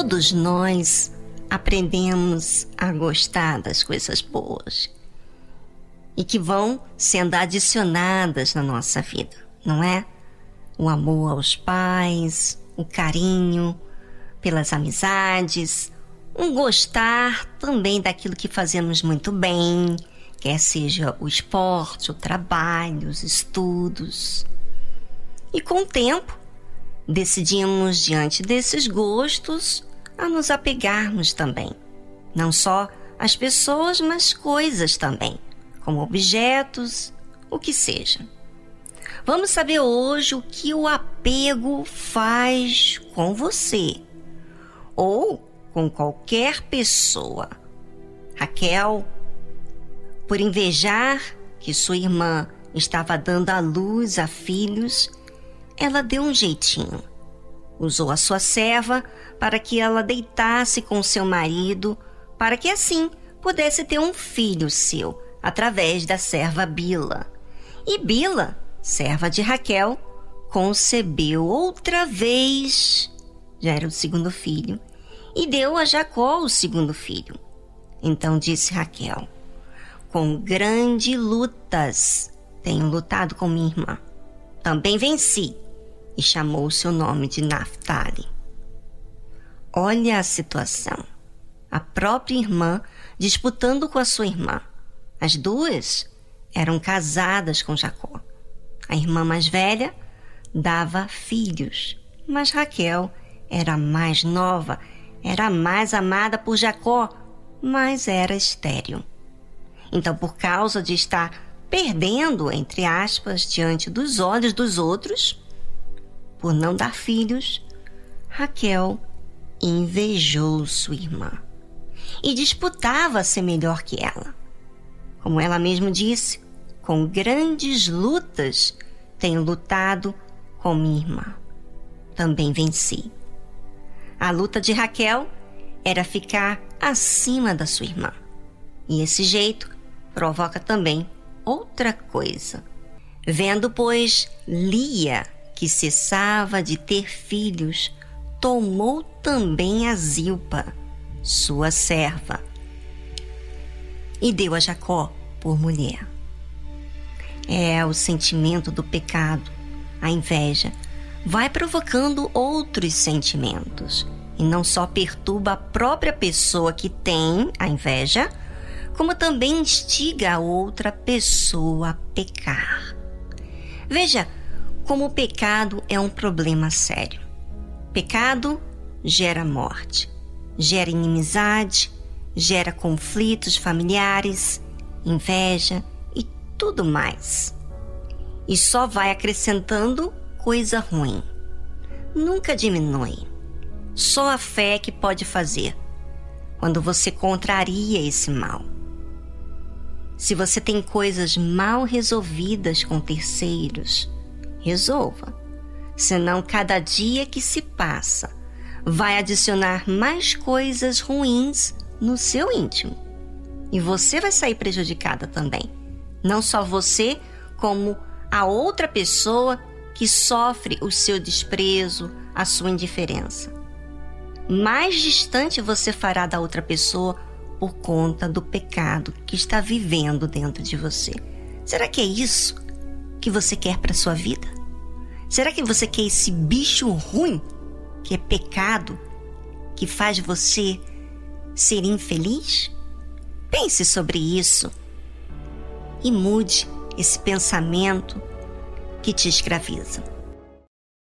todos nós aprendemos a gostar das coisas boas e que vão sendo adicionadas na nossa vida, não é? O amor aos pais, o carinho pelas amizades, um gostar também daquilo que fazemos muito bem, quer seja o esporte, o trabalho, os estudos. E com o tempo, decidimos, diante desses gostos, a nos apegarmos também. Não só às pessoas, mas coisas também, como objetos, o que seja. Vamos saber hoje o que o apego faz com você ou com qualquer pessoa. Raquel, por invejar que sua irmã estava dando à luz a filhos, ela deu um jeitinho. Usou a sua serva para que ela deitasse com seu marido, para que assim pudesse ter um filho seu, através da serva Bila. E Bila, serva de Raquel, concebeu outra vez, já era o segundo filho, e deu a Jacó o segundo filho. Então disse Raquel: Com grandes lutas tenho lutado com minha irmã. Também venci e chamou seu nome de Naphtali. Olha a situação. A própria irmã disputando com a sua irmã. As duas eram casadas com Jacó. A irmã mais velha dava filhos, mas Raquel era mais nova, era mais amada por Jacó, mas era estéril. Então, por causa de estar perdendo, entre aspas, diante dos olhos dos outros, por não dar filhos, Raquel invejou sua irmã e disputava ser melhor que ela. Como ela mesma disse, com grandes lutas tenho lutado com minha irmã. Também venci. A luta de Raquel era ficar acima da sua irmã. E esse jeito provoca também outra coisa. Vendo, pois, Lia que cessava de ter filhos, tomou também a Zilpa, sua serva, e deu a Jacó por mulher. É o sentimento do pecado, a inveja, vai provocando outros sentimentos e não só perturba a própria pessoa que tem a inveja, como também instiga a outra pessoa a pecar. Veja, como o pecado é um problema sério. Pecado gera morte, gera inimizade, gera conflitos familiares, inveja e tudo mais. E só vai acrescentando coisa ruim. Nunca diminui. Só a fé que pode fazer quando você contraria esse mal. Se você tem coisas mal resolvidas com terceiros, resolva. Senão, cada dia que se passa vai adicionar mais coisas ruins no seu íntimo. E você vai sair prejudicada também. Não só você, como a outra pessoa que sofre o seu desprezo, a sua indiferença. Mais distante você fará da outra pessoa por conta do pecado que está vivendo dentro de você. Será que é isso que você quer para sua vida? Será que você quer esse bicho ruim que é pecado, que faz você ser infeliz? Pense sobre isso e mude esse pensamento que te escraviza.